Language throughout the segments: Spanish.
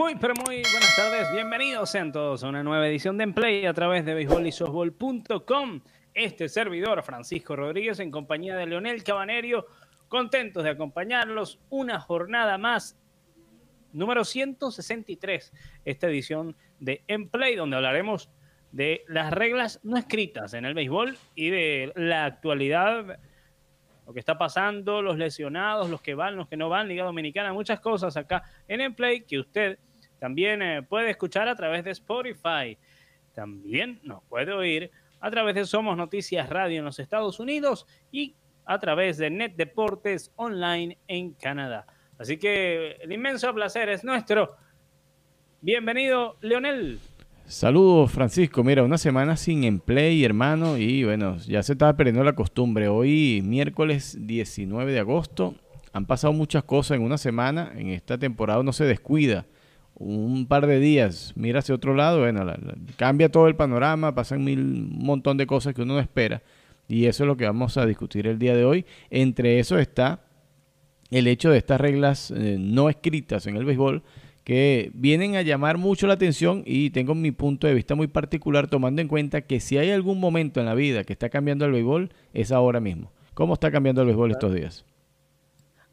Muy, pero muy buenas tardes. Bienvenidos sean todos a una nueva edición de Emplay a través de beisbolisofbol.com. Este servidor, Francisco Rodríguez, en compañía de Leonel Cabanerio, contentos de acompañarlos una jornada más, número 163, esta edición de Emplay, donde hablaremos de las reglas no escritas en el béisbol y de la actualidad, lo que está pasando, los lesionados, los que van, los que no van, Liga Dominicana, muchas cosas acá en Emplay que usted también eh, puede escuchar a través de Spotify. También nos puede oír a través de Somos Noticias Radio en los Estados Unidos y a través de Net Deportes Online en Canadá. Así que el inmenso placer es nuestro. Bienvenido, Leonel. Saludos, Francisco. Mira, una semana sin empleo, hermano, y bueno, ya se estaba perdiendo la costumbre. Hoy, miércoles 19 de agosto, han pasado muchas cosas en una semana. En esta temporada no se descuida. Un par de días, mira hacia otro lado, bueno, cambia todo el panorama, pasan mil, un montón de cosas que uno no espera. Y eso es lo que vamos a discutir el día de hoy. Entre eso está el hecho de estas reglas eh, no escritas en el béisbol que vienen a llamar mucho la atención y tengo mi punto de vista muy particular tomando en cuenta que si hay algún momento en la vida que está cambiando el béisbol es ahora mismo. ¿Cómo está cambiando el béisbol estos días?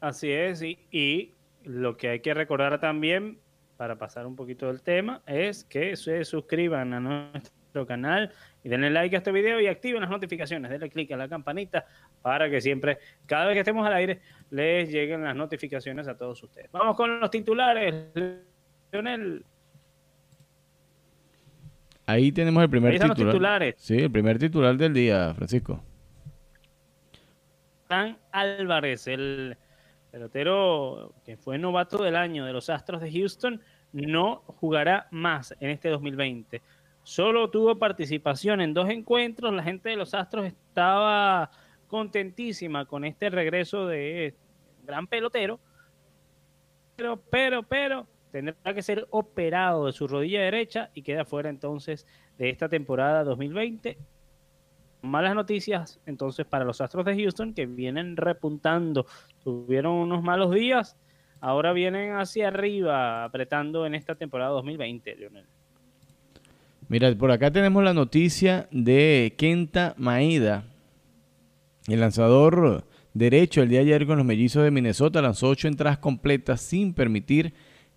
Así es, y lo que hay que recordar también para pasar un poquito del tema es que se suscriban a nuestro canal y denle like a este video y activen las notificaciones, denle click a la campanita para que siempre, cada vez que estemos al aire, les lleguen las notificaciones a todos ustedes. Vamos con los titulares, Leonel. Ahí tenemos el primer titular. Los titulares. Sí, el primer titular del día, Francisco. San Álvarez, el pelotero que fue novato del año de los Astros de Houston, no jugará más en este 2020. Solo tuvo participación en dos encuentros. La gente de los Astros estaba contentísima con este regreso de gran pelotero. Pero, pero, pero, tendrá que ser operado de su rodilla derecha y queda fuera entonces de esta temporada 2020. Malas noticias entonces para los Astros de Houston que vienen repuntando. Tuvieron unos malos días, ahora vienen hacia arriba apretando en esta temporada 2020, Leonel. Mira, por acá tenemos la noticia de Kenta Maeda. El lanzador derecho el día de ayer con los mellizos de Minnesota lanzó ocho entradas completas sin permitir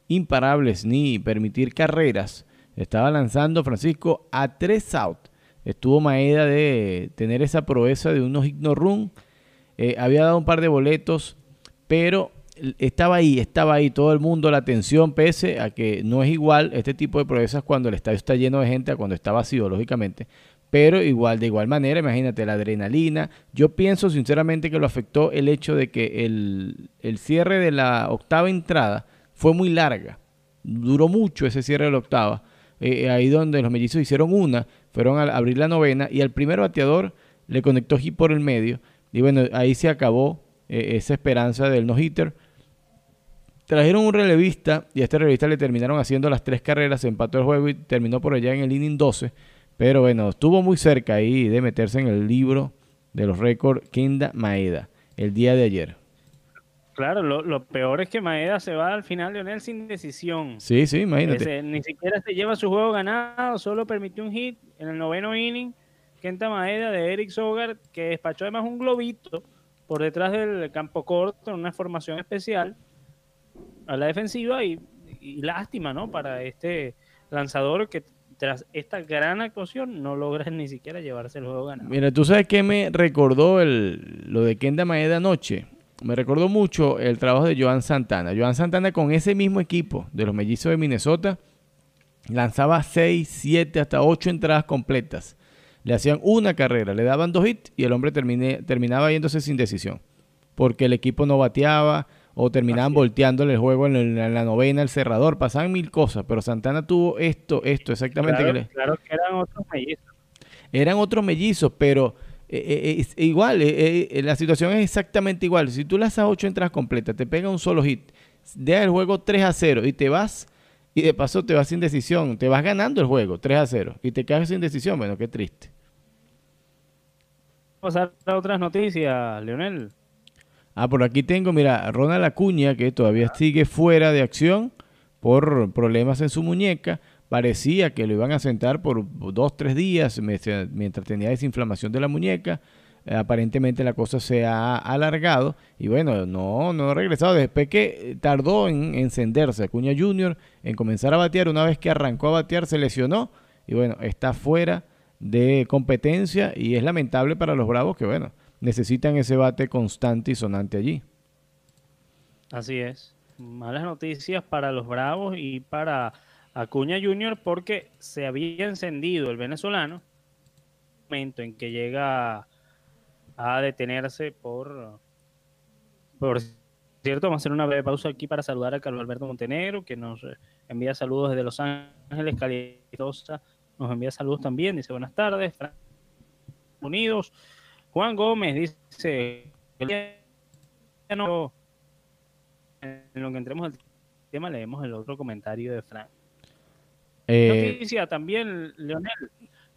imparables ni permitir carreras. Estaba lanzando Francisco a tres out. Estuvo Maeda de tener esa proeza de unos hit run. Eh, había dado un par de boletos, pero estaba ahí, estaba ahí todo el mundo, la atención, pese a que no es igual este tipo de proezas cuando el estadio está lleno de gente a cuando está vacío, lógicamente. Pero igual, de igual manera, imagínate la adrenalina. Yo pienso sinceramente que lo afectó el hecho de que el, cierre de la octava entrada fue muy larga. Duró mucho ese cierre de la octava. Eh, ahí donde los mellizos hicieron una, fueron a abrir la novena y al primer bateador le conectó hit por el medio. Y bueno, ahí se acabó eh, esa esperanza del no-hitter. Trajeron un relevista y a este relevista le terminaron haciendo las tres carreras, empató el juego y terminó por allá en el inning 12. Pero bueno, estuvo muy cerca ahí de meterse en el libro de los récords Kinda Maeda el día de ayer. Claro, lo, peor es que Maeda se va al final, Leonel, sin decisión. Sí, sí, imagínate. ni siquiera se lleva su juego ganado, solo permitió un hit en el noveno inning. Kenta Maeda de Eric Sogar, que despachó además un globito por detrás del campo corto en una formación especial a la defensiva y, lástima, ¿no? Para este lanzador que tras esta gran actuación no logra ni siquiera llevarse el juego ganado. Mira, tú sabes que me recordó el, lo de Kenda Maeda anoche. Me recordó mucho el trabajo de Joan Santana. Joan Santana con ese mismo equipo de los mellizos de Minnesota lanzaba 6, 7, hasta 8 entradas completas. Le hacían una carrera, le daban dos hits y el hombre terminaba yéndose sin decisión. Porque el equipo no bateaba, o terminaban volteándole el juego en, la novena, el cerrador, pasaban mil cosas, pero Santana tuvo esto, esto, exactamente. Claro que, eran otros mellizos. Eran otros mellizos, pero eh, eh, igual, eh, la situación es exactamente igual. Si tú lanzas ocho entradas completas, te pega un solo hit, deja el juego 3 a 0 y te vas, y de paso te vas sin decisión, te vas ganando el juego 3 a 0 y te quedas sin decisión, bueno, qué triste. Vamos a otras noticias, Leonel. Ah, por aquí tengo, mira, Ronald Acuña, que todavía sigue fuera de acción por problemas en su muñeca. Parecía que lo iban a sentar por dos, tres días mientras tenía desinflamación de la muñeca. Eh, aparentemente la cosa se ha alargado y bueno, no, no ha regresado. Después que tardó en encenderse Acuña Junior, en comenzar a batear, una vez que arrancó a batear se lesionó y bueno, está fuera de competencia y es lamentable para los Bravos que bueno, necesitan ese bate constante y sonante allí. Así es. Malas noticias para los Bravos y para Acuña Junior porque se había encendido el venezolano momento en que llega a detenerse por por cierto vamos a hacer una breve pausa aquí para saludar a Carlos Alberto Montenegro que nos envía saludos desde Los Ángeles Calitosa nos envía saludos también dice buenas tardes Unidos. Juan Gómez dice en lo que entremos al tema leemos el otro comentario de Frank eh, Noticia también Leonel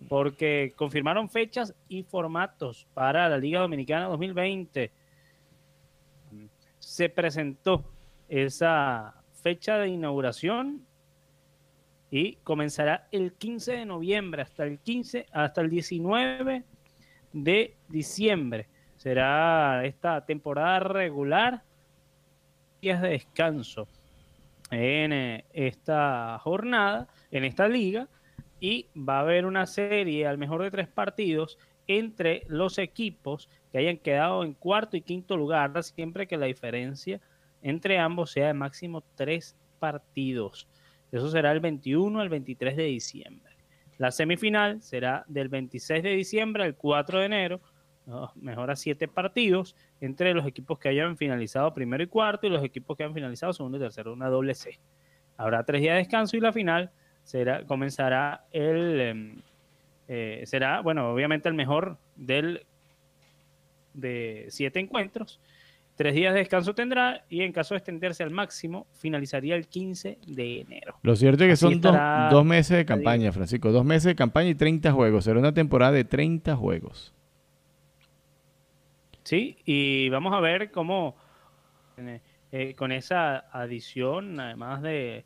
porque confirmaron fechas y formatos para la Liga Dominicana 2020. Se presentó esa fecha de inauguración y comenzará el 15 de noviembre hasta el 15 hasta el 19 de diciembre. Será esta temporada regular días de descanso en eh, esta jornada, en esta liga y va a haber una serie al mejor de tres partidos entre los equipos que hayan quedado en cuarto y quinto lugar, siempre que la diferencia entre ambos sea de máximo tres partidos. Eso será el 21 al 23 de diciembre. La semifinal será del 26 de diciembre al 4 de enero, mejor a siete partidos entre los equipos que hayan finalizado primero y cuarto y los equipos que han finalizado segundo y tercero, una doble C. Habrá tres días de descanso y la final será, comenzará el, em, eh, será, bueno, obviamente el mejor del, de siete encuentros. Tres días de descanso tendrá y en caso de extenderse al máximo, finalizaría el 15 de enero. Lo cierto es que son dos, meses de campaña, Francisco. Dos meses de campaña y 30 juegos. Será una temporada de 30 juegos. Sí, y vamos a ver cómo eh, con esa adición, además de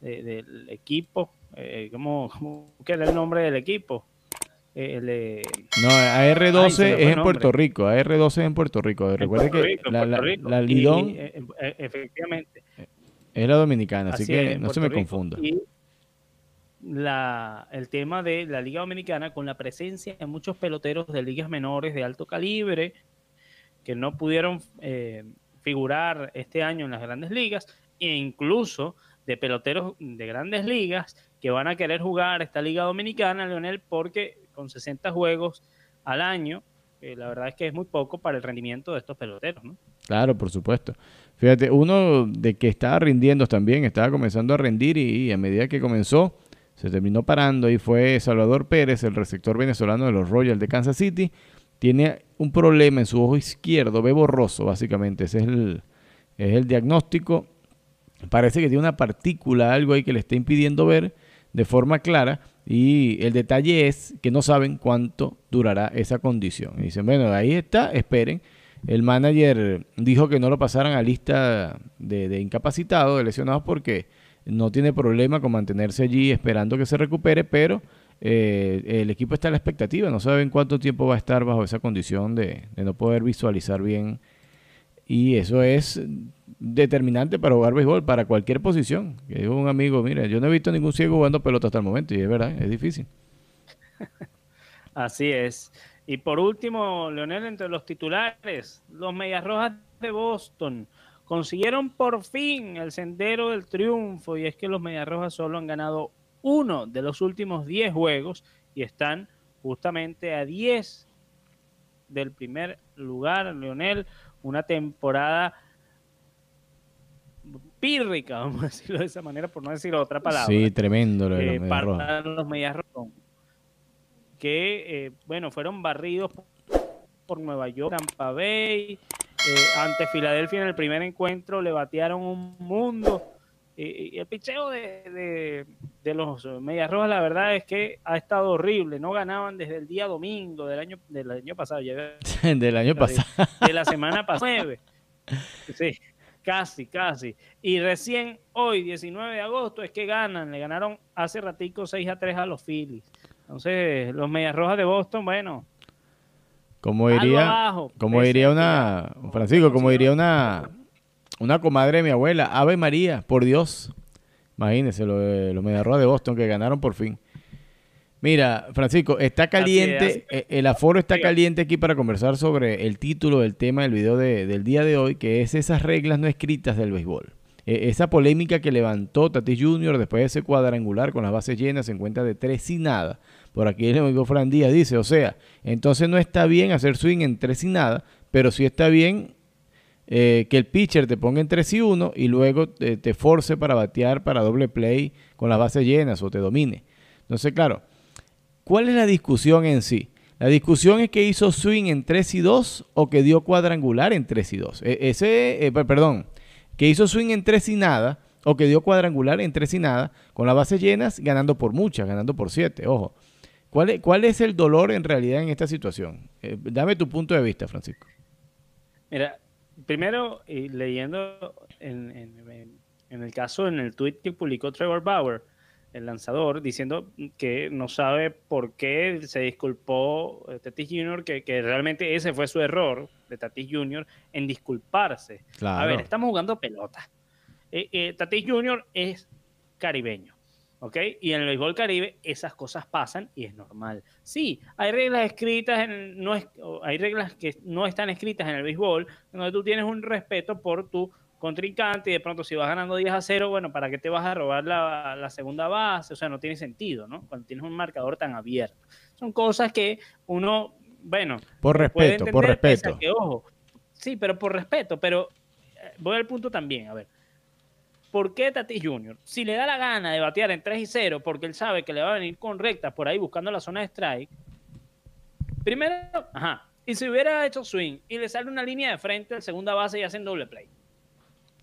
del equipo. Eh, ¿cómo, ¿Cómo era el nombre del equipo? Eh, no, AR12 es en Puerto Rico. AR12 es en Puerto Rico. Recuerde que la, la, Lidón. Eh, eh, efectivamente. Es la dominicana, así, que no se me confunda. Y la, el tema de la Liga Dominicana con la presencia de muchos peloteros de ligas menores de alto calibre que no pudieron figurar este año en las grandes ligas e incluso de peloteros de grandes ligas que van a querer jugar esta liga dominicana, Leonel, porque con 60 juegos al año, la verdad es que es muy poco para el rendimiento de estos peloteros, ¿no? Claro, por supuesto. Fíjate, uno de que estaba rindiendo también, estaba comenzando a rendir y, a medida que comenzó, se terminó parando y fue Salvador Pérez, el receptor venezolano de los Royals de Kansas City. Tiene un problema en su ojo izquierdo, ve borroso básicamente, ese es el, es el diagnóstico parece que tiene una partícula, algo ahí que le está impidiendo ver de forma clara. Y el detalle es que no saben cuánto durará esa condición. Y dicen, bueno, ahí está, esperen. El manager dijo que no lo pasaran a lista de, incapacitados, de lesionados, porque no tiene problema con mantenerse allí esperando que se recupere, pero eh, el equipo está a la expectativa, no saben cuánto tiempo va a estar bajo esa condición de, no poder visualizar bien. Y eso es determinante para jugar béisbol, para cualquier posición. Que dijo un amigo, mira, yo no he visto ningún ciego jugando pelota hasta el momento, y es verdad, es difícil. Así es. Y por último, Leonel, entre los titulares, los Medias Rojas de Boston consiguieron por fin el sendero del triunfo, y es que los Medias Rojas solo han ganado uno de los últimos 10 juegos y están justamente a 10 del primer lugar, Leonel, una temporada pírrica, vamos a decirlo de esa manera, por no decir otra palabra. Sí, tremendo lo de los, eh, los Medias Que, eh, bueno, fueron barridos por Nueva York, Tampa Bay. Eh, ante Filadelfia en el primer encuentro le batearon un mundo. y el picheo de, de, los Medias Rojas, la verdad es que ha estado horrible. No ganaban desde el día domingo del año, del año pasado. del año pasado. De la semana pasada. Sí. Casi, casi. Y recién hoy, 19 de agosto, es que ganan. Le ganaron hace ratico 6 a 3 a los Phillies. Entonces, los Medias Rojas de Boston, bueno. Como diría, como diría una, Francisco, como diría una, una comadre de mi abuela, Ave María, por Dios. Imagínense, los Medias Rojas de Boston que ganaron por fin. Mira, Francisco, está caliente, eh, el aforo está caliente aquí para conversar sobre el título del tema del video del día de hoy, que es esas reglas no escritas del béisbol. E, esa polémica que levantó Tatis Jr. después de ese cuadrangular con las bases llenas en cuenta de tres y nada. Por aquí el amigo Fran Díaz dice, o sea, entonces no está bien hacer swing en tres y nada, pero sí está bien eh, que el pitcher te ponga en 3 y 1 y luego te, force para batear para doble play con las bases llenas o te domine. Entonces, claro, ¿Cuál es la discusión en sí? La discusión es que hizo swing en 3 y 2 o que dio cuadrangular en 3 y 2. E, ese, eh, perdón, que hizo swing en 3 y nada o que dio cuadrangular en 3 y nada, con las bases llenas, ganando por muchas, ganando por 7. Ojo. ¿Cuál es, ¿Cuál es, el dolor en realidad en esta situación? Eh, dame tu punto de vista, Francisco. Mira, primero, leyendo en, en, el caso, en el tweet que publicó Trevor Bauer, el lanzador, diciendo que no sabe por qué se disculpó eh, Tatis Jr., que, realmente ese fue su error de Tatis Jr. en disculparse. A ver, estamos jugando pelota. Eh, eh, Tatis Jr. es caribeño, ¿ok? Y en el béisbol caribe esas cosas pasan y es normal. Sí, hay reglas escritas, en, no es, hay reglas que no están escritas en el béisbol, donde tú tienes un respeto por tu contrincante y de pronto si vas ganando 10 a 0, bueno, ¿para qué te vas a robar la, segunda base? O sea, no tiene sentido, ¿no? Cuando tienes un marcador tan abierto. Son cosas que uno, bueno... Por respeto, por respeto. ojo, sí, pero por respeto, pero eh, voy al punto también, a ver. ¿Por qué Tati Junior? Si le da la gana de batear en 3 y 0 porque él sabe que le va a venir con rectas por ahí buscando la zona de strike, primero, ajá, y si hubiera hecho swing y le sale una línea de frente al segunda base y hacen doble play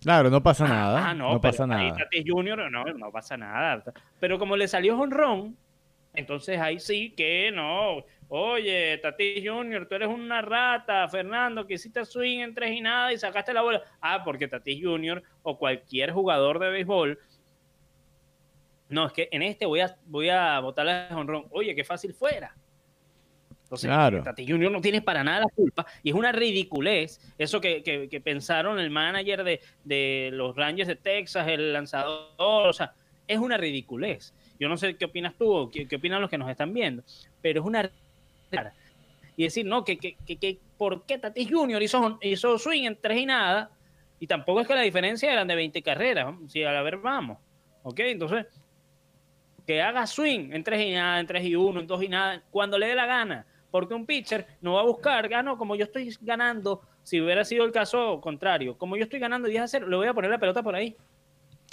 Claro, no pasa nada. Ah, no, pasa nada. Junior, no, no pasa nada. Pero como le salió honrón, entonces ahí sí que no. Oye, Tati Junior, tú eres una rata, Fernando, que hiciste swing en tres y nada y sacaste la bola. Ah, porque Tati Junior o cualquier jugador de béisbol. No, es que en este voy a, voy a botarle honrón. Oye, qué fácil fuera. Entonces, claro. Tati Junior no tiene para nada la culpa y es una ridiculez eso que, que, pensaron el manager de, de, los Rangers de Texas, el lanzador, o sea, es una ridiculez. Yo no sé qué opinas tú o qué, opinan los que nos están viendo, pero es una y decir, no, que, que, que, ¿por qué Tati Junior hizo, hizo swing en tres y nada? Y tampoco es que la diferencia eran de 20 carreras, si a la ver vamos, ¿ok? Entonces, que haga swing en tres y nada, en tres y uno, en dos y nada, cuando le dé la gana porque un pitcher no va a buscar, ah, no, como yo estoy ganando, si hubiera sido el caso contrario, como yo estoy ganando 10 a 0, le voy a poner la pelota por ahí.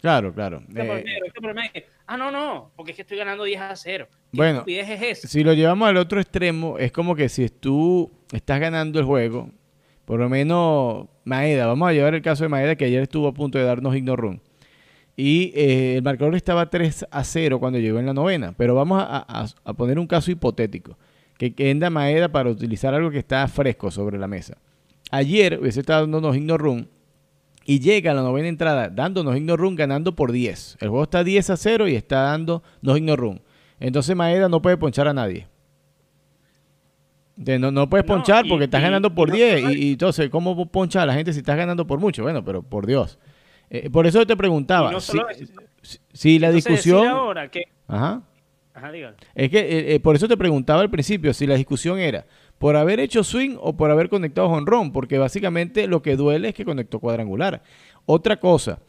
Claro, claro. Eh, ah, no, no, porque es que estoy ganando 10 a 0. bueno, si lo llevamos al otro extremo, es como que si tú estás ganando el juego, por lo menos Maeda, vamos a llevar el caso de Maeda que ayer estuvo a punto de darnos ignore run. Y eh, el marcador estaba 3 a 0 cuando llegó en la novena. Pero vamos a poner un caso hipotético que Kenda Maeda para utilizar algo que está fresco sobre la mesa. Ayer hubiese estado dándonos ignore run y llega a la novena entrada dándonos ignore run ganando por 10. El juego está 10 a 0 y está dando nos ignore run. Entonces Maeda no puede ponchar a nadie. No, no puedes ponchar porque estás ganando por 10. Y, entonces, ¿cómo ponchar a la gente si estás ganando por mucho? Bueno, pero por Dios. Eh, por eso te preguntaba. si, la discusión. Ahora que, Ajá. Es que eh, eh, por eso te preguntaba al principio si la discusión era por haber hecho swing o por haber conectado honrón, porque básicamente lo que duele es que conectó cuadrangular. Otra cosa,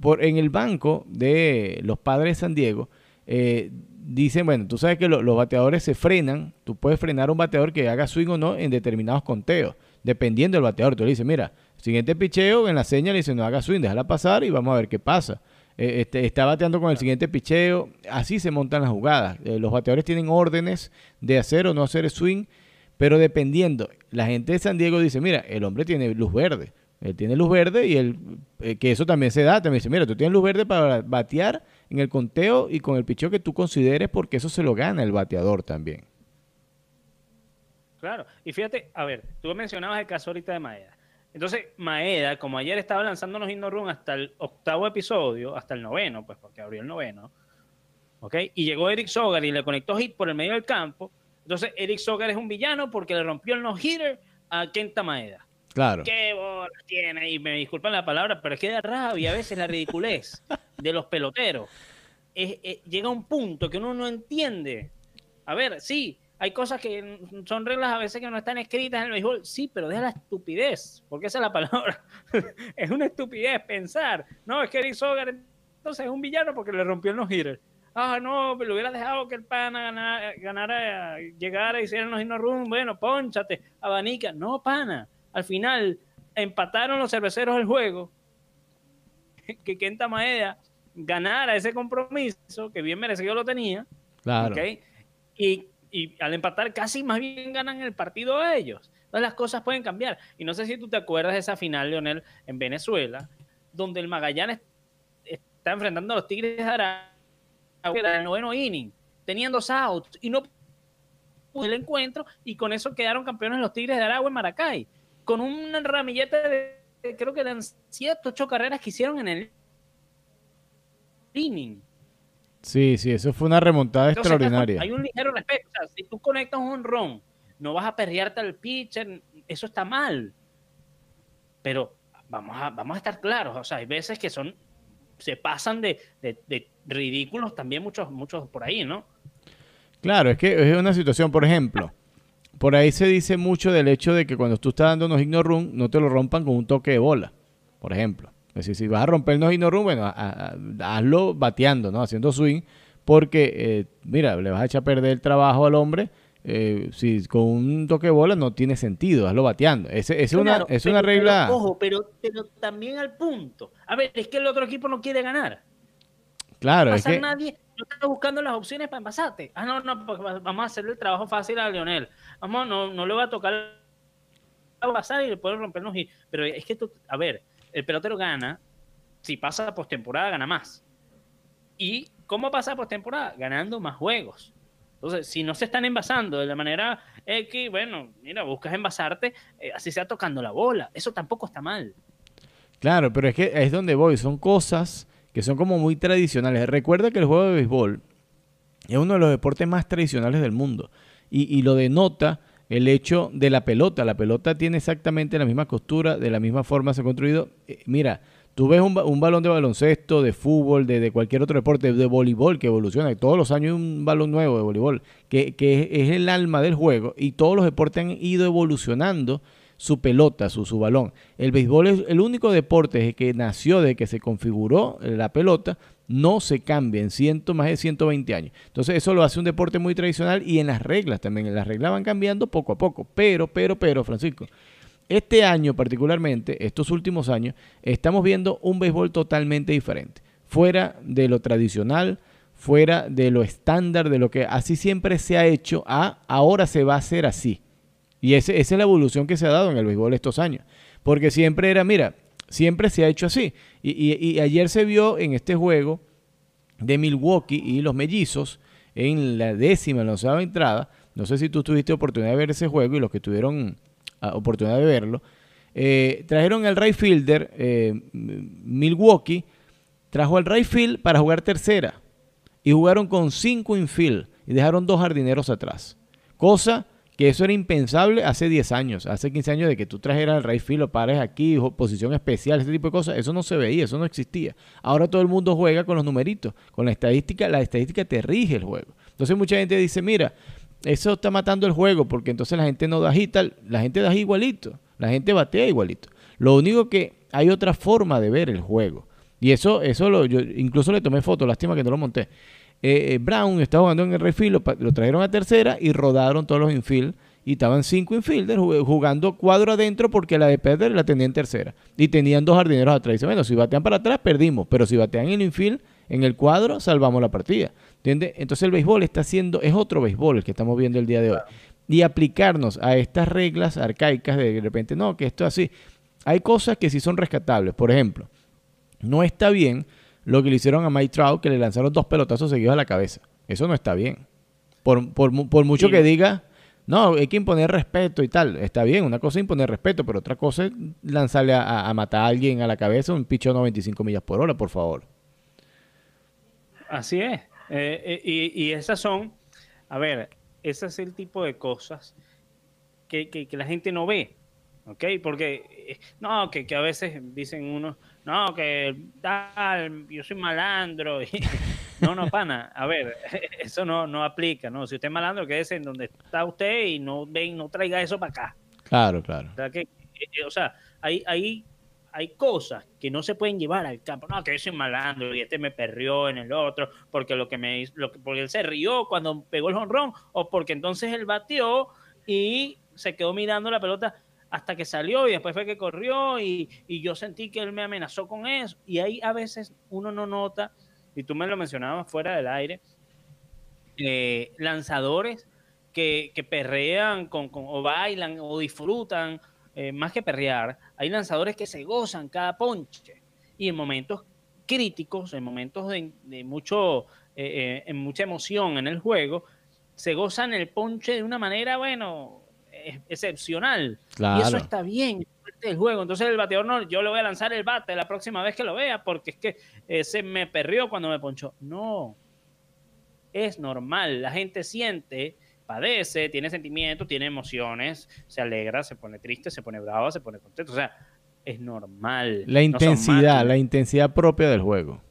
por, en el banco de los padres de San Diego, eh, dicen, bueno, tú sabes que los bateadores se frenan, tú puedes frenar a un bateador que haga swing o no en determinados conteos, dependiendo del bateador. Tú le dices, mira, siguiente picheo, en la señal le dice, no haga swing, déjala pasar y vamos a ver qué pasa. Eh, este, está bateando con el siguiente picheo. Así se montan las jugadas. Eh, los bateadores tienen órdenes de hacer o no hacer swing, pero dependiendo. La gente de San Diego dice, mira, el hombre tiene luz verde. Él tiene luz verde y él, eh, que eso también se da. También dice, mira, tú tienes luz verde para batear en el conteo y con el picheo que tú consideres porque eso se lo gana el bateador también. Claro, y fíjate, a ver, tú mencionabas el caso ahorita de Maeda. Entonces, Maeda, como ayer estaba lanzando los run hasta el octavo episodio, hasta el noveno, pues porque abrió el noveno, ¿ok? Y llegó Eric Sogar y le conectó hit por el medio del campo. Entonces, Eric Sogar es un villano porque le rompió el no-hitter a Kenta Maeda. Claro. ¿Qué bola tiene? Y me disculpan la palabra, pero es que da rabia a veces la ridiculez de los peloteros. llega un punto que uno no entiende. A ver, sí, hay cosas que son reglas a veces que no están escritas en el béisbol. Sí, pero deja la estupidez, porque esa es la palabra. es una estupidez pensar. No, es que Eric Sogar entonces es un villano porque le rompió los hitters. Ah, no, pero hubiera dejado que el pana ganara, ganara llegara y hiciera los hino run. Bueno, ponchate, abanica. No, pana. Al final empataron los cerveceros el juego. Que Kenta Maeda ganara ese compromiso, que bien merecido lo tenía. Claro. Y y al empatar casi más bien ganan el partido a ellos. Entonces las cosas pueden cambiar. Y no sé si tú te acuerdas de esa final, Leonel, en Venezuela, donde el Magallanes está enfrentando a los Tigres de Aragua en el noveno inning, teniendo dos outs y no pudo el encuentro y con eso quedaron campeones los Tigres de Aragua en Maracay, con un ramillete de, creo que eran siete, ocho carreras que hicieron en el inning. Sí, sí, eso fue una remontada extraordinaria. Hay un ligero respeto. O sea, si tú conectas un ron, no vas a perrearte al pitcher, eso está mal. Pero vamos a, vamos a estar claros, o sea, hay veces que son, se pasan de, ridículos también muchos, muchos por ahí, ¿no? Claro, es que es una situación, por ejemplo, por ahí se dice mucho del hecho de que cuando tú estás dando unos ignore run, no te lo rompan con un toque de bola, por ejemplo. Es decir, si vas a romper el no run, bueno, hazlo bateando, ¿no? Haciendo swing, porque, eh, mira, le vas a echar a perder el trabajo al hombre. Eh, si con un toque de bola no tiene sentido, hazlo bateando. Ese, es una, es una regla. Pero, ojo, pero, también al punto. A ver, es que el otro equipo no quiere ganar. Claro, es que. Nadie, no está buscando las opciones para envasarte. Ah, no, no, vamos a hacerle el trabajo fácil a Leonel. Vamos, no, no le va a tocar a pasar y le puede rompernos. Pero es que tú, a ver, el pelotero gana, si pasa postemporada, gana más. ¿Y cómo pasa postemporada? Ganando más juegos. Entonces, si no se están envasando de la manera X, bueno, mira, buscas envasarte, eh, así sea tocando la bola. Eso tampoco está mal. Claro, pero es que es donde voy. Son cosas que son como muy tradicionales. Recuerda que el juego de béisbol es uno de los deportes más tradicionales del mundo. Y, y lo denota el hecho de la pelota. La pelota tiene exactamente la misma costura, de la misma forma se ha construido. Eh, mira, tú ves un, balón de baloncesto, de fútbol, de, cualquier otro deporte, de voleibol que evoluciona. Todos los años hay un balón nuevo de voleibol, que, que es, el alma del juego y todos los deportes han ido evolucionando su pelota, su, su balón. El béisbol es el único deporte que nació de que se configuró la pelota no se cambia en ciento, más de 120 años. Entonces eso lo hace un deporte muy tradicional y en las reglas también. Las reglas van cambiando poco a poco. Pero, pero, pero, Francisco, este año particularmente, estos últimos años, estamos viendo un béisbol totalmente diferente. Fuera de lo tradicional, fuera de lo estándar, de lo que así siempre se ha hecho, a ahora se va a hacer así. Y esa es la evolución que se ha dado en el béisbol estos años. Porque siempre era, mira, Siempre se ha hecho así. Y, ayer se vio en este juego de Milwaukee y los mellizos en la décima, la onceava entrada. No sé si tú tuviste oportunidad de ver ese juego y los que tuvieron ah, oportunidad de verlo. Eh, trajeron al right fielder eh, Milwaukee, trajo al right field para jugar tercera y jugaron con cinco infield y dejaron dos jardineros atrás. Cosa que eso era impensable hace 10 años, hace 15 años de que tú trajeras el right field, lo pares aquí, posición especial, ese tipo de cosas, eso no se veía, eso no existía. Ahora todo el mundo juega con los numeritos, con la estadística, la estadística te rige el juego. Entonces mucha gente dice, mira, eso está matando el juego porque entonces la gente no da tal, la gente da igualito, la gente batea igualito. Lo único que hay otra forma de ver el juego. Y eso, eso lo, yo incluso le tomé foto, lástima que no lo monté. Eh, eh, Brown estaba jugando en el refill, lo, trajeron a tercera y rodaron todos los infield. Y estaban cinco infielders jugando cuadro adentro porque la de Pedro la tenía en tercera. Y tenían dos jardineros atrás. Dice, bueno, si batean para atrás, perdimos. Pero si batean en el infield, en el cuadro, salvamos la partida. ¿Entiendes? Entonces el béisbol está haciendo, es otro béisbol el que estamos viendo el día de hoy. Y aplicarnos a estas reglas arcaicas de, de repente, no, que esto es así. Hay cosas que sí son rescatables. Por ejemplo, no está bien lo que le hicieron a Mike Trout, que le lanzaron dos pelotazos seguidos a la cabeza. Eso no está bien. Por, mucho que diga, no, hay que imponer respeto y tal. Está bien, una cosa es imponer respeto, pero otra cosa es lanzarle a, matar a alguien a la cabeza un picho a 95 millas por hora, por favor. Así es. Eh, eh, y, y, esas son, a ver, ese es el tipo de cosas que, que, la gente no ve. ¿Ok? Porque, eh, no, que, que, a veces dicen unos, no, que tal, yo soy malandro. Y, no, no, pana. A ver, eso no, no aplica, ¿no? Si usted es malandro, quédese en donde está usted y no ven, no traiga eso para acá. Claro, claro. O sea, que, o sea hay, hay, hay cosas que no se pueden llevar al campo. No, que yo soy malandro y este me perrió en el otro, porque lo que me lo que, porque él se rió cuando pegó el honrón, o porque entonces él batió y se quedó mirando la pelota hasta que salió y después fue que corrió y, y yo sentí que él me amenazó con eso. Y ahí a veces uno no nota y tú me lo mencionabas fuera del aire, eh, lanzadores que, perrean con, o bailan o disfrutan, eh, más que perrear, hay lanzadores que se gozan cada ponche y en momentos críticos, en momentos de, mucho, eh, en mucha emoción en el juego, se gozan el ponche de una manera, bueno, excepcional. Y eso está bien del juego. Entonces el bateador no, yo le voy a lanzar el bate la próxima vez que lo vea porque es que se me perrió cuando me ponchó. No, es normal. La gente siente, padece, tiene sentimientos, tiene emociones, se alegra, se pone triste, se pone bravo, se pone contento. O sea, es normal. La intensidad, la intensidad propia del juego.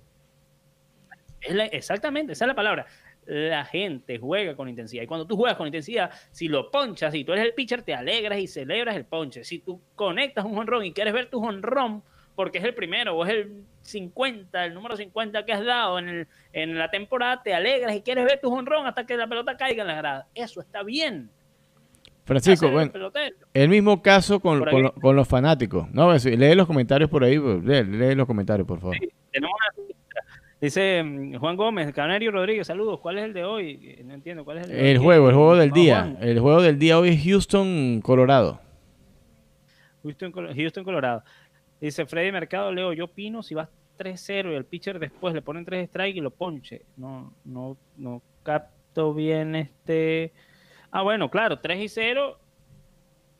exactamente, esa es la palabra la gente juega con intensidad. Y cuando tú juegas con intensidad, si lo ponchas, si tú eres el pitcher, te alegras y celebras el ponche. Si tú conectas un honrón y quieres ver tu honrón, porque es el primero o es el 50, el número 50 que has dado en, el, en la temporada, te alegras y quieres ver tu honrón hasta que la pelota caiga en la grada. Eso está bien. Francisco, bueno, el, mismo caso con, los fanáticos. No, lee los comentarios por ahí, lee, los comentarios, por favor. tenemos una Dice mm, Juan Gómez, Canario Rodríguez, saludos. ¿Cuál es el de hoy? Eh, no entiendo cuál es el El juego, el juego del día. El juego del día hoy es Houston, Colorado. Houston, Houston, Colorado. Dice Freddy Mercado, Leo, yo opino si vas 3-0 y el pitcher después le ponen 3 strikes y lo ponche. No, no, no capto bien este. Ah, bueno, claro, 3 y 0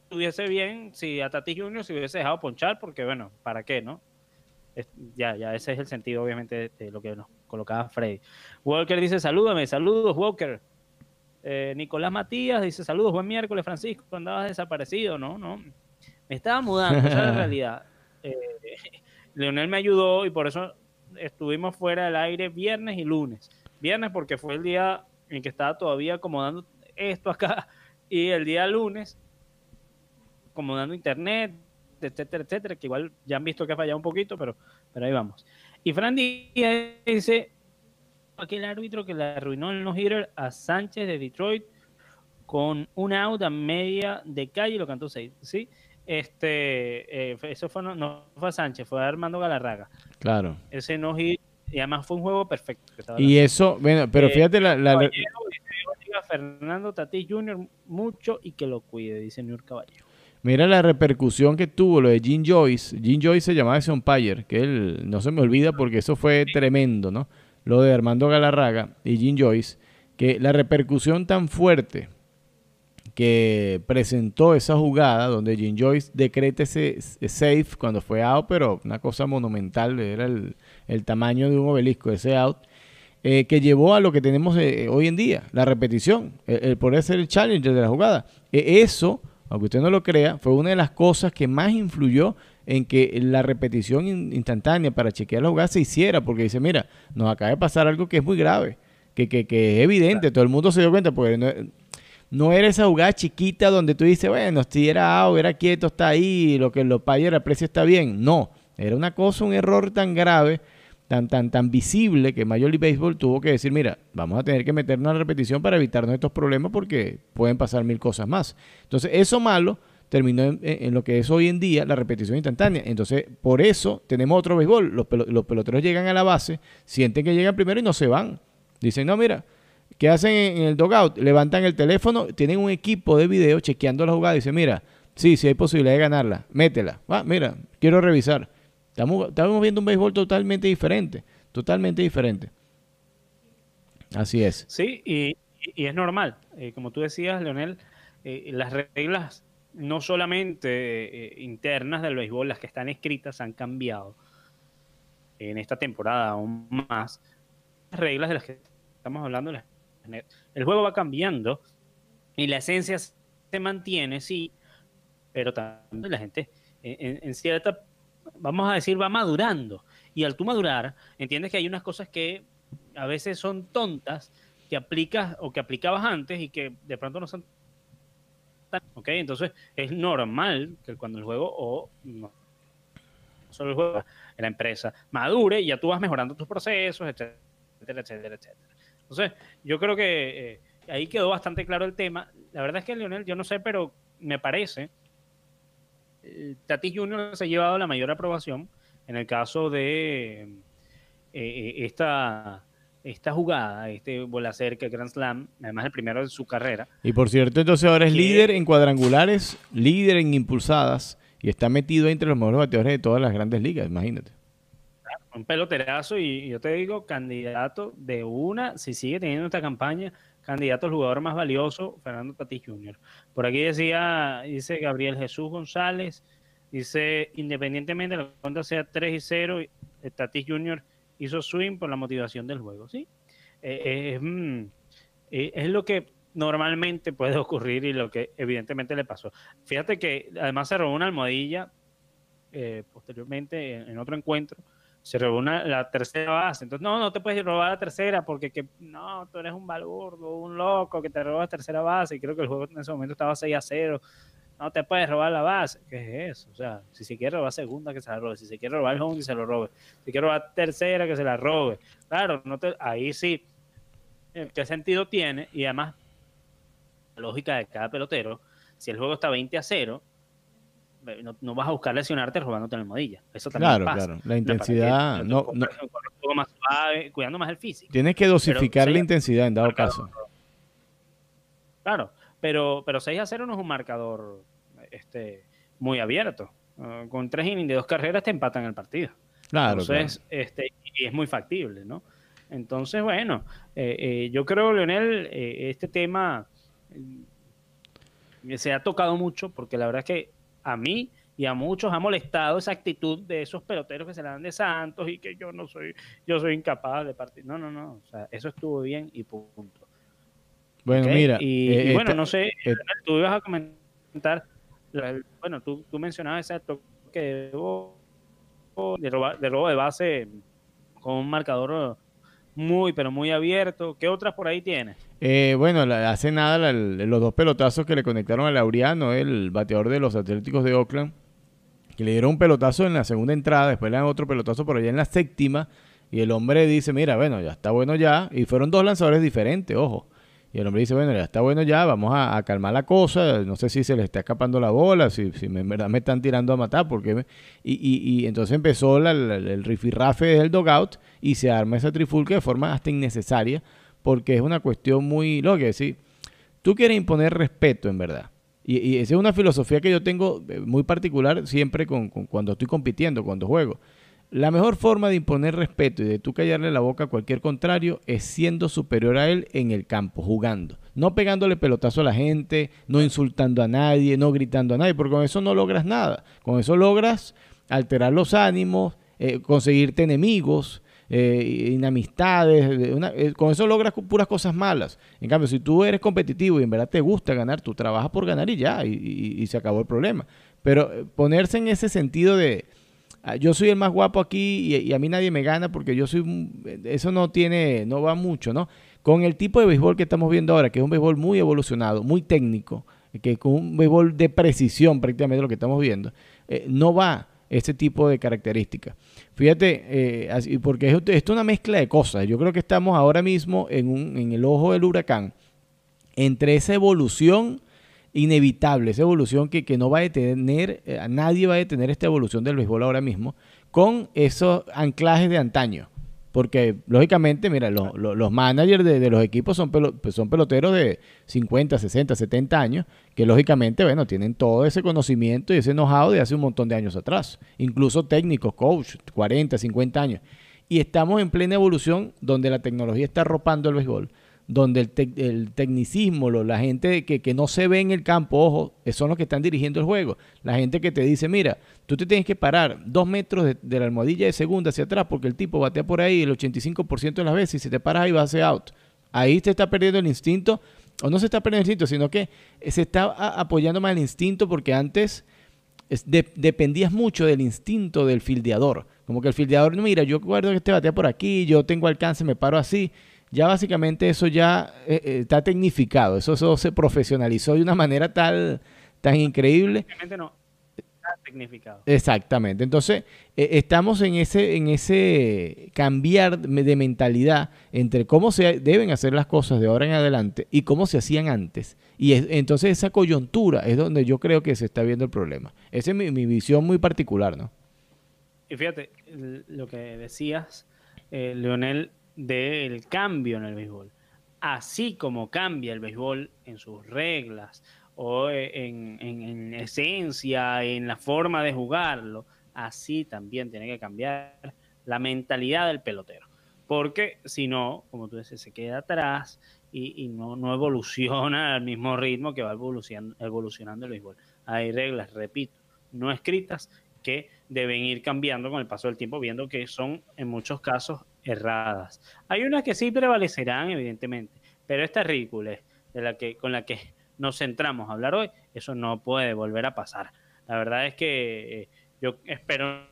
estuviese bien si a Tati Junior se hubiese dejado ponchar, porque bueno, ¿para qué, no? Ya, ya, ese es el sentido, obviamente, de lo que nos colocaba Freddy. Walker dice, salúdame, saludos, Walker. Eh, Nicolás Matías dice, saludos, buen miércoles, Francisco, andabas desaparecido, ¿no? No, me estaba mudando, esa es la realidad. Eh, Leonel me ayudó y por eso estuvimos fuera del aire viernes y lunes. Viernes porque fue el día en que estaba todavía acomodando esto acá y el día lunes acomodando internet, etcétera, etcétera, que igual ya han visto que ha fallado un poquito, pero, pero ahí vamos. Y Fran Díaz dice, aquel árbitro que le arruinó el no-hitter a Sánchez de Detroit con un out a media de calle lo cantó seis, ¿sí? Este, eh, eso fue, no, fue a Sánchez, fue a Armando Galarraga. Claro. Ese no-hit, y además fue un juego perfecto. y eso, bueno, pero eh, fíjate la... la... Fernando Tatís Jr. mucho y que lo cuide, dice New Caballero. Mira la repercusión que tuvo lo de Jim Joyce. Jim Joyce se llamaba ese umpire, que él no se me olvida porque eso fue tremendo, ¿no? Lo de Armando Galarraga y Jim Joyce, que la repercusión tan fuerte que presentó esa jugada donde Jim Joyce decreta ese safe cuando fue out, pero una cosa monumental, era el, tamaño de un obelisco, ese out, eh, que llevó a lo que tenemos eh, hoy en día, la repetición, el, poder ser el challenger de la jugada. E, eso aunque usted no lo crea, fue una de las cosas que más influyó en que la repetición instantánea para chequear la jugada se hiciera, porque dice, mira, nos acaba de pasar algo que es muy grave, que, que, que es evidente, todo el mundo se dio cuenta, porque no, no, era esa jugada chiquita donde tú dices, bueno, si era out, era quieto, está ahí, lo que los payos aprecia está bien. No, era una cosa, un error tan grave tan, tan, tan visible que Major League Baseball tuvo que decir, mira, vamos a tener que meternos a la repetición para evitarnos estos problemas porque pueden pasar mil cosas más. Entonces, eso malo terminó en, lo que es hoy en día la repetición instantánea. Entonces, por eso tenemos otro béisbol. Los, los peloteros llegan a la base, sienten que llegan primero y no se van. Dicen, no, mira, ¿qué hacen en el dogout? Levantan el teléfono, tienen un equipo de video chequeando la jugada dicen, mira, sí, sí hay posibilidad de ganarla, métela. Ah, mira, quiero revisar. Estamos, viendo un béisbol totalmente diferente, totalmente diferente. Así es. Sí, y, es normal. Eh, como tú decías, Leonel, eh, las reglas no solamente eh, internas del béisbol, las que están escritas han cambiado en esta temporada aún más. Las reglas de las que estamos hablando, el juego va cambiando y la esencia se mantiene, sí, pero también la gente en, cierta, vamos a decir, va madurando. Y al tú madurar, entiendes que hay unas cosas que a veces son tontas que aplicas o que aplicabas antes y que de pronto no son tan... Ok, entonces es normal que cuando el juego o no solo el juego, la empresa madure y ya tú vas mejorando tus procesos, etcétera, etcétera, etcétera. Entonces, yo creo que eh, ahí quedó bastante claro el tema. La verdad es que Lionel, yo no sé, pero me parece, eh, Tati Junior se ha llevado la mayor aprobación en el caso de eh, esta esta jugada, este bola cerca Grand Slam, además el primero de su carrera. Y por cierto, entonces ahora es líder en cuadrangulares, líder en impulsadas y está metido entre los mejores bateadores de todas las grandes ligas, imagínate. Un peloterazo y, yo te digo, candidato de una, si sigue teniendo esta campaña, candidato al jugador más valioso, Fernando Tatis Jr. Por aquí decía, dice Gabriel Jesús González, dice, independientemente de la cuenta sea 3 y 0, Tatis Jr hizo swing por la motivación del juego, ¿sí? Eh, mm, eh, es lo que normalmente puede ocurrir y lo que evidentemente le pasó. Fíjate que además se robó una almohadilla eh, posteriormente en, otro encuentro, se robó una, la tercera base. Entonces, no, no te puedes robar la tercera porque que, no, tú eres un balburdo, un loco que te roba la tercera base. Y creo que el juego en ese momento estaba 6 a 0 no te puedes robar la base. ¿Qué es eso? O sea, si se quiere robar segunda, que se la robe. Si se quiere robar el home, que se lo robe. Si quiere robar tercera, que se la robe. Claro, no te, ahí sí. Eh, ¿Qué sentido tiene? Y además, la lógica de cada pelotero, si el juego está 20 a 0, no, vas a buscar lesionarte robándote la almohadilla. Eso también claro, pasa. Claro, la intensidad. No, no, más suave, cuidando más el físico. Tienes que dosificar la intensidad en dado caso. Claro, pero, pero 6 a 0 no es un marcador este, muy abierto. Ah, con tres innings de dos carreras te empatan el partido. Claro. Entonces, este, y es muy factible, ¿no? Entonces, bueno, eh, eh, yo creo, Leonel, eh, este tema se ha tocado mucho porque la verdad es que a mí y a muchos ha molestado esa actitud de esos peloteros que se la dan de santos y que yo no soy, yo soy incapaz de partir. No, no, no. O sea, eso estuvo bien y punto. Bueno, mira. Y, eh, bueno, no sé, eh, tú ibas a comentar, bueno, tú, tú mencionabas ese toque de, de, robo de base con un marcador muy, pero muy abierto. ¿Qué otras por ahí tienes? Eh, bueno, hace nada los dos pelotazos que le conectaron a Laureano, el bateador de los Atléticos de Oakland, que le dieron un pelotazo en la segunda entrada, después le dan otro pelotazo por allá en la séptima, y el hombre dice, mira, bueno, ya está bueno ya, y fueron dos lanzadores diferentes, ojo. Y el hombre dice, bueno, ya está bueno ya, vamos a, calmar la cosa, no sé si se le está escapando la bola, si, si en verdad me están tirando a matar, porque y, y, y, entonces empezó el, el rifirrafe del dogout y se arma esa trifulca de forma hasta innecesaria, porque es una cuestión muy, lo que decir, tú quieres imponer respeto en verdad. Y, y, esa es una filosofía que yo tengo eh, muy particular siempre con, cuando estoy compitiendo, cuando juego. La mejor forma de imponer respeto y de tú callarle la boca a cualquier contrario es siendo superior a él en el campo, jugando. No pegándole pelotazo a la gente, no insultando a nadie, no gritando a nadie, porque con eso no logras nada. Con eso logras alterar los ánimos, eh, conseguirte enemigos, eh, inamistades. Eh, con eso logras puras cosas malas. En cambio, si tú eres competitivo y en verdad te gusta ganar, tú trabajas por ganar y ya, y se acabó el problema. Pero ponerse en ese sentido de yo soy el más guapo aquí y, a mí nadie me gana porque yo soy, eso no tiene, no va mucho, ¿no? Con el tipo de béisbol que estamos viendo ahora, que es un béisbol muy evolucionado, muy técnico, que con un béisbol de precisión prácticamente lo que estamos viendo, eh, no va ese tipo de características. Fíjate, eh, porque esto es una mezcla de cosas. Yo creo que estamos ahora mismo en, un, en el ojo del huracán entre esa evolución inevitable, esa evolución que, no va a detener, eh, nadie va a detener esta evolución del béisbol ahora mismo, con esos anclajes de antaño. Porque, lógicamente, mira, los managers de, los equipos son, pues, son peloteros de 50, 60, 70 años, que lógicamente, bueno, tienen todo ese conocimiento y ese know-how de hace un montón de años atrás. Incluso técnicos, coach, 40, 50 años. Y estamos en plena evolución donde la tecnología está arropando el béisbol donde el, tecnicismo, la gente que, no se ve en el campo, ojo, son los que están dirigiendo el juego. La gente que te dice, mira, tú te tienes que parar dos metros de, la almohadilla de segunda hacia atrás porque el tipo batea por ahí el 85% de las veces y si te paras ahí vas a ser out. Ahí te está perdiendo el instinto, o no se está perdiendo el instinto, sino que se está apoyando más el instinto porque antes dependías mucho del instinto del fildeador. Como que el fildeador, mira, yo recuerdo que este batea por aquí, yo tengo alcance, me paro así ya básicamente eso ya eh, eh, está tecnificado, eso, eso, se profesionalizó de una manera tal, tan increíble. no, está tecnificado. Exactamente, entonces eh, estamos en ese, en ese cambiar de mentalidad entre cómo se deben hacer las cosas de ahora en adelante y cómo se hacían antes. Y entonces esa coyuntura es donde yo creo que se está viendo el problema. Esa es mi, mi visión muy particular, ¿no? Y fíjate, lo que decías, Leonel, del cambio en el béisbol. Así como cambia el béisbol en sus reglas o en, esencia, en la forma de jugarlo, así también tiene que cambiar la mentalidad del pelotero. Porque si no, como tú dices, se queda atrás y, no, no, evoluciona al mismo ritmo que va evolucionando, evolucionando el béisbol. Hay reglas, repito, no escritas que deben ir cambiando con el paso del tiempo, viendo que son en muchos casos erradas. Hay unas que sí prevalecerán, evidentemente, pero esta ridícula de la que, con la que nos centramos a hablar hoy, eso no puede volver a pasar. La verdad es que eh, yo espero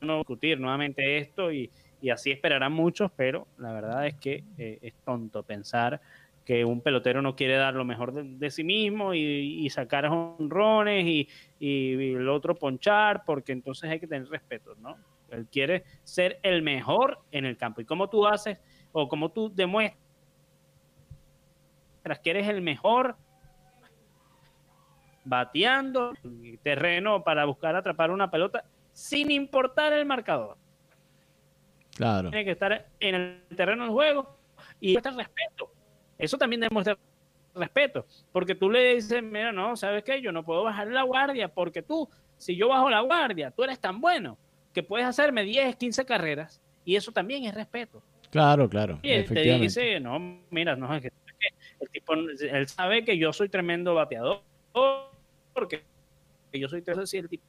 no discutir nuevamente esto y, así esperarán muchos, pero la verdad es que eh, es tonto pensar que un pelotero no quiere dar lo mejor de, sí mismo y, sacar honrones y, y, el otro ponchar, porque entonces hay que tener respeto, ¿no? Él quiere ser el mejor en el campo. ¿Y cómo tú haces o cómo tú demuestras que eres el mejor bateando terreno para buscar atrapar una pelota sin importar el marcador? Claro. Tiene que estar en el terreno del juego y el respeto. Eso también demuestra respeto, porque tú le dices, mira, no, ¿sabes qué? Yo no puedo bajar la guardia porque tú, si yo bajo la guardia, tú eres tan bueno que puedes hacerme 10, 15 carreras y eso también es respeto. Claro, claro. Y él te dice, no, mira, no, es que el tipo, él sabe que yo soy tremendo bateador, porque yo soy si el tipo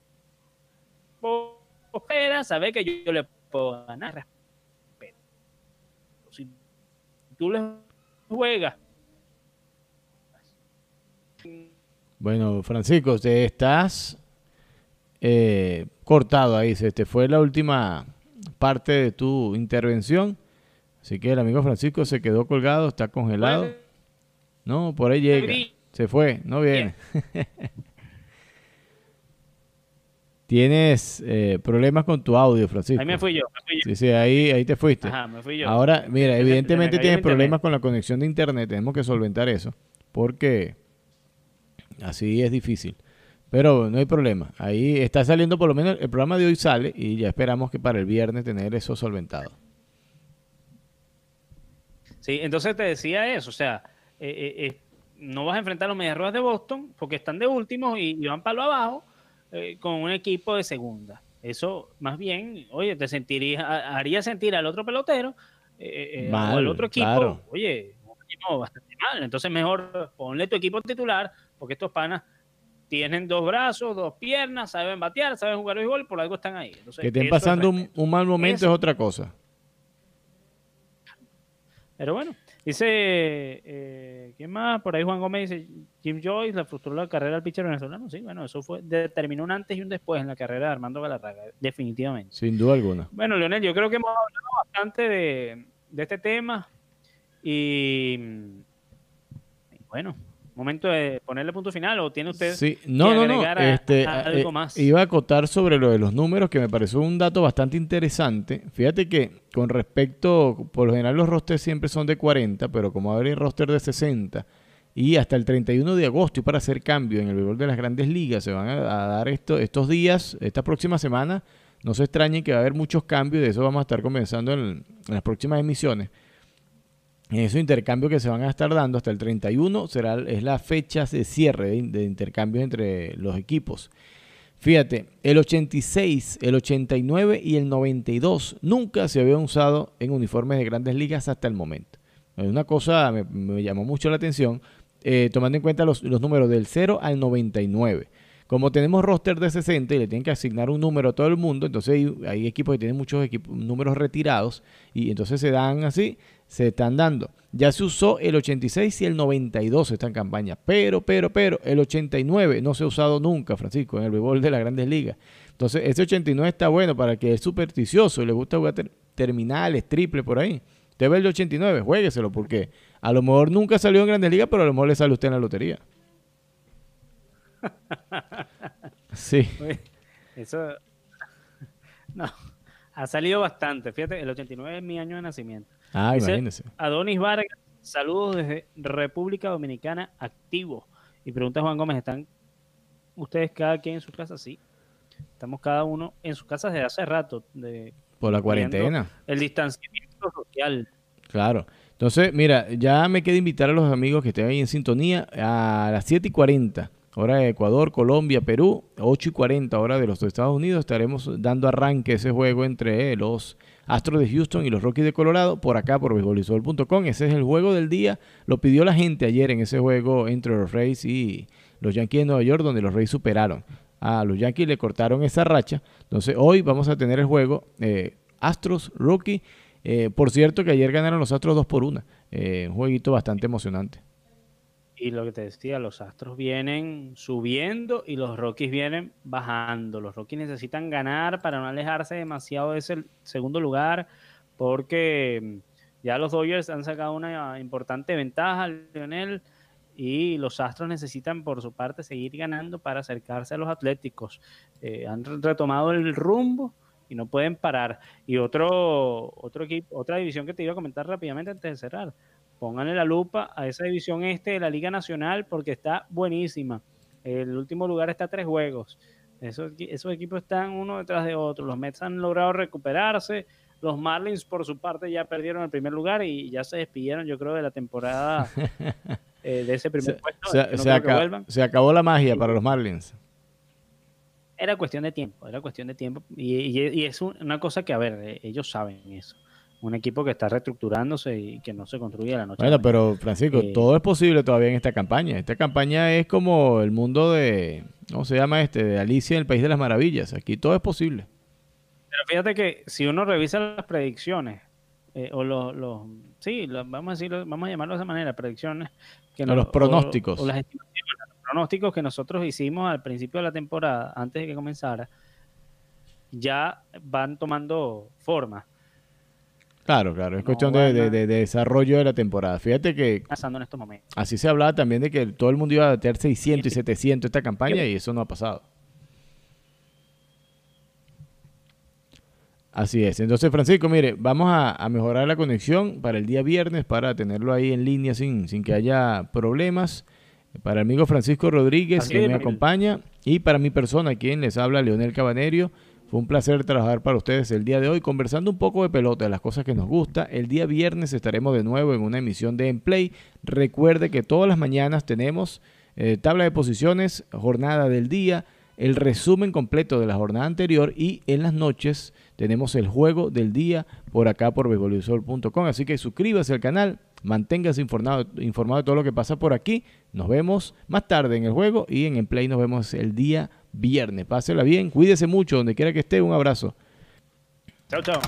espera, sabe que yo, le puedo ganar respeto. Si tú le juegas. Bueno, Francisco, te estás eh, cortado ahí. Se te fue la última parte de tu intervención. Así que el amigo Francisco se quedó colgado, está congelado. No, por ahí llega. Se fue, no viene. Tienes eh, problemas con tu audio, Francisco. Ahí me fui yo. Sí, sí, ahí, ahí te fuiste. Ajá, me fui yo. Ahora, mira, evidentemente tienes problemas con la conexión de internet. Tenemos que solventar eso. Porque así es difícil. Pero no hay problema. Ahí está saliendo, por lo menos el programa de hoy sale y ya esperamos que para el viernes tener eso solventado. Sí, entonces te decía eso, o sea, eh, eh, eh, no vas a enfrentar a los Medias Rojas de Boston porque están de últimos y, van para lo abajo con un equipo de segunda. Eso, más bien, oye, te sentiría, haría sentir al otro pelotero o al otro equipo, oye, un equipo bastante mal. Entonces, mejor ponle tu equipo titular porque estos panas tienen dos brazos, dos piernas, saben batear, saben jugar béisbol, por algo están ahí. que estén pasando un, mal momento es otra cosa. Pero bueno, dice, eh, ¿quién más? Por ahí Juan Gómez dice, Jim Joyce le frustró la carrera al pitcher venezolano. Sí, bueno, eso fue, determinó un antes y un después en la carrera de Armando Galarraga, definitivamente. Sin duda alguna. Bueno, Leonel, yo creo que hemos hablado bastante de, de este tema y, y bueno, momento de ponerle punto final o tiene usted sí. no, no, no. este, algo eh, más? Iba a acotar sobre lo de los números que me pareció un dato bastante interesante. Fíjate que con respecto, por lo general los rosters siempre son de 40, pero como hay roster de 60 y hasta el 31 de agosto y para hacer cambio en el béisbol de las grandes ligas se van a, dar esto, estos días, esta próxima semana. No se extrañen que va a haber muchos cambios, de eso vamos a estar comenzando en las próximas emisiones en esos intercambios que se van a estar dando hasta el 31 será, es la fecha de cierre de, intercambios entre los equipos. Fíjate, el 86, el 89 y el 92 nunca se habían usado en uniformes de grandes ligas hasta el momento. Una cosa me, me llamó mucho la atención, eh, tomando en cuenta los, números del 0 al 99. Como tenemos roster de 60 y le tienen que asignar un número a todo el mundo, entonces hay, equipos que tienen muchos números retirados y entonces se dan así, se están dando. Ya se usó el 86 y el 92 esta campaña, pero, pero, pero, el 89 no se ha usado nunca, Francisco, en el béisbol de las grandes ligas. Entonces, ese 89 está bueno para que es supersticioso y le gusta jugar terminales, triple por ahí. Usted ve el 89, juegueselo porque a lo mejor nunca salió en grandes ligas, pero a lo mejor le sale usted en la lotería. Sí. Eso. No. Ha salido bastante. Fíjate, el 89 es mi año de nacimiento. Ah, imagínese. Adonis Vargas, saludos desde República Dominicana, activo. Y pregunta Juan Gómez, ¿están ustedes cada quien en su casa? Sí. Estamos cada uno en su casa desde hace rato. De, Por la cuarentena. El distanciamiento social. Claro. Entonces, mira, ya me queda invitar a los amigos que estén ahí en sintonía a las 7 y 40 hora de Ecuador, Colombia, Perú, 8 y 40 hora de los Estados Unidos. Estaremos dando arranque a ese juego entre los Astros de Houston y los Rockies de Colorado por acá por beisbolisol.com. Ese es el juego del día. Lo pidió la gente ayer en ese juego entre los Rays y los Yankees de Nueva York, donde los Rays superaron. A los Yankees le cortaron esa racha. Entonces hoy vamos a tener el juego eh, Astros, Rookie. Eh, por cierto que ayer ganaron los Astros 2 por 1. Eh, un jueguito bastante emocionante. Y lo que te decía, los Astros vienen subiendo y los Rockies vienen bajando. Los Rockies necesitan ganar para no alejarse demasiado de ese segundo lugar, porque mm, ya los Dodgers han sacado una importante ventaja, Lionel, y los Astros necesitan por su parte seguir ganando para acercarse a los Atléticos. Eh, han retomado el rumbo y no pueden parar. Y otro, otro equipo, otra división que te iba a comentar rápidamente antes de cerrar pónganle la lupa a esa división este de la Liga Nacional porque está buenísima. El último lugar está a tres juegos. Esos, esos equipos están uno detrás de otro. Los Mets han logrado recuperarse. Los Marlins, por su parte, ya perdieron el primer lugar y ya se despidieron, yo creo, de la temporada eh, de ese primer puesto. Se, acabó la magia para los Marlins. Era cuestión de tiempo, era cuestión de tiempo. Y, es una cosa que, a ver, eh, ellos saben eso un equipo que está reestructurándose y que no se construye a la noche. Bueno, pero Francisco, eh, todo es posible todavía en esta campaña. Esta campaña es como el mundo de, ¿cómo se llama este? De Alicia en el País de las Maravillas. Aquí todo es posible. Pero fíjate que si uno revisa las predicciones, eh, o los, los sí, vamos a decirlo, vamos a llamarlo de esa manera, predicciones. Que los pronósticos. O, las los pronósticos que nosotros hicimos al principio de la temporada, antes de que comenzara, ya van tomando forma. Claro, claro, es cuestión de, desarrollo de la temporada. Fíjate que... Pasando en estos momentos. Así se hablaba también de que todo el mundo iba a tener 600 y 700 esta campaña y eso no ha pasado. Así es. Entonces, Francisco, mire, vamos a, mejorar la conexión para el día viernes para tenerlo ahí en línea sin, sin que haya problemas. Para el amigo Francisco Rodríguez, que me acompaña, y para mi persona, quien les habla, Leonel Cabanerio. Fue un placer trabajar para ustedes el día de hoy, conversando un poco de pelota, de las cosas que nos gusta. El día viernes estaremos de nuevo en una emisión de Emplay. Recuerde que todas las mañanas tenemos eh, tabla de posiciones, jornada del día, el resumen completo de la jornada anterior y en las noches tenemos el juego del día por acá por beisbolisol.com. Así que suscríbase al canal, manténgase informado, informado de todo lo que pasa por aquí. Nos vemos más tarde en el juego y en Emplay nos vemos el día viernes. Pásela bien, cuídese mucho donde quiera que esté. Un abrazo. Chao, chao.